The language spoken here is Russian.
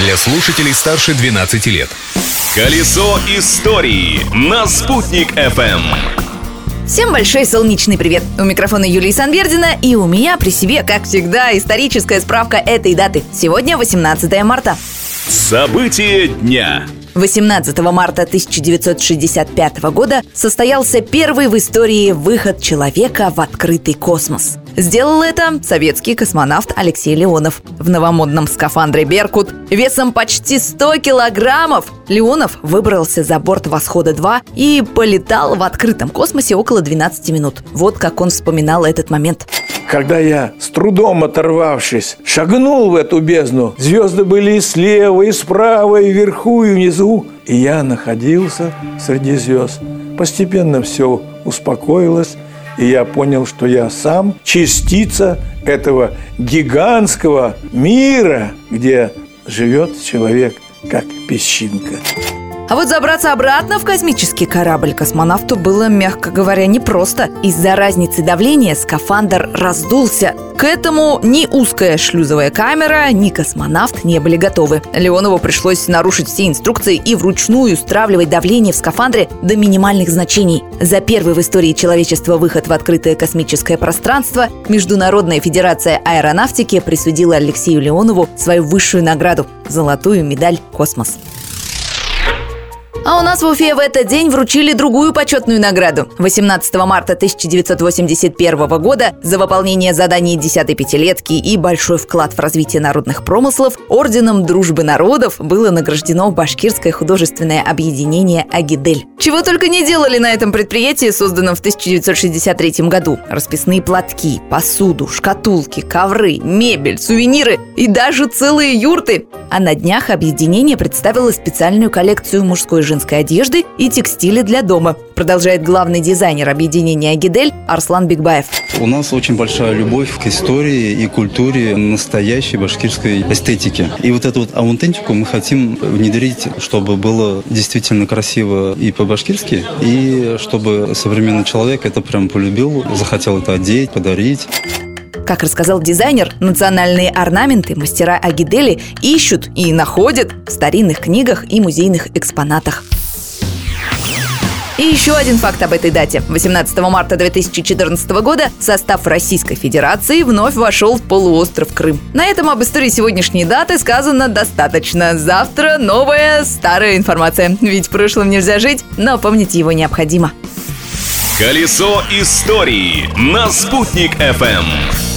для слушателей старше 12 лет. Колесо истории на «Спутник FM. Всем большой солнечный привет! У микрофона Юлии Санвердина и у меня при себе, как всегда, историческая справка этой даты. Сегодня 18 марта. События дня. 18 марта 1965 года состоялся первый в истории выход человека в открытый космос. Сделал это советский космонавт Алексей Леонов. В новомодном скафандре «Беркут» весом почти 100 килограммов Леонов выбрался за борт «Восхода-2» и полетал в открытом космосе около 12 минут. Вот как он вспоминал этот момент. Когда я, с трудом оторвавшись, шагнул в эту бездну, звезды были и слева, и справа, и вверху, и внизу, и я находился среди звезд. Постепенно все успокоилось, и я понял, что я сам частица этого гигантского мира, где живет человек как песчинка. А вот забраться обратно в космический корабль космонавту было, мягко говоря, непросто. Из-за разницы давления скафандр раздулся. К этому ни узкая шлюзовая камера, ни космонавт не были готовы. Леонову пришлось нарушить все инструкции и вручную стравливать давление в скафандре до минимальных значений. За первый в истории человечества выход в открытое космическое пространство Международная федерация аэронавтики присудила Алексею Леонову свою высшую награду – золотую медаль «Космос». А у нас в Уфе в этот день вручили другую почетную награду. 18 марта 1981 года за выполнение заданий 10-й пятилетки и большой вклад в развитие народных промыслов Орденом Дружбы Народов было награждено Башкирское художественное объединение «Агидель». Чего только не делали на этом предприятии, созданном в 1963 году. Расписные платки, посуду, шкатулки, ковры, мебель, сувениры и даже целые юрты. А на днях объединение представило специальную коллекцию мужской женской одежды и текстиля для дома, продолжает главный дизайнер объединения «Агидель» Арслан Бигбаев. У нас очень большая любовь к истории и культуре настоящей башкирской эстетики. И вот эту вот аутентику мы хотим внедрить, чтобы было действительно красиво и по-башкирски, и чтобы современный человек это прям полюбил, захотел это одеть, подарить. Как рассказал дизайнер, национальные орнаменты мастера Агидели ищут и находят в старинных книгах и музейных экспонатах. И еще один факт об этой дате. 18 марта 2014 года в состав Российской Федерации вновь вошел полуостров Крым. На этом об истории сегодняшней даты сказано достаточно. Завтра новая старая информация. Ведь в прошлом нельзя жить, но помнить его необходимо. Колесо истории на «Спутник FM.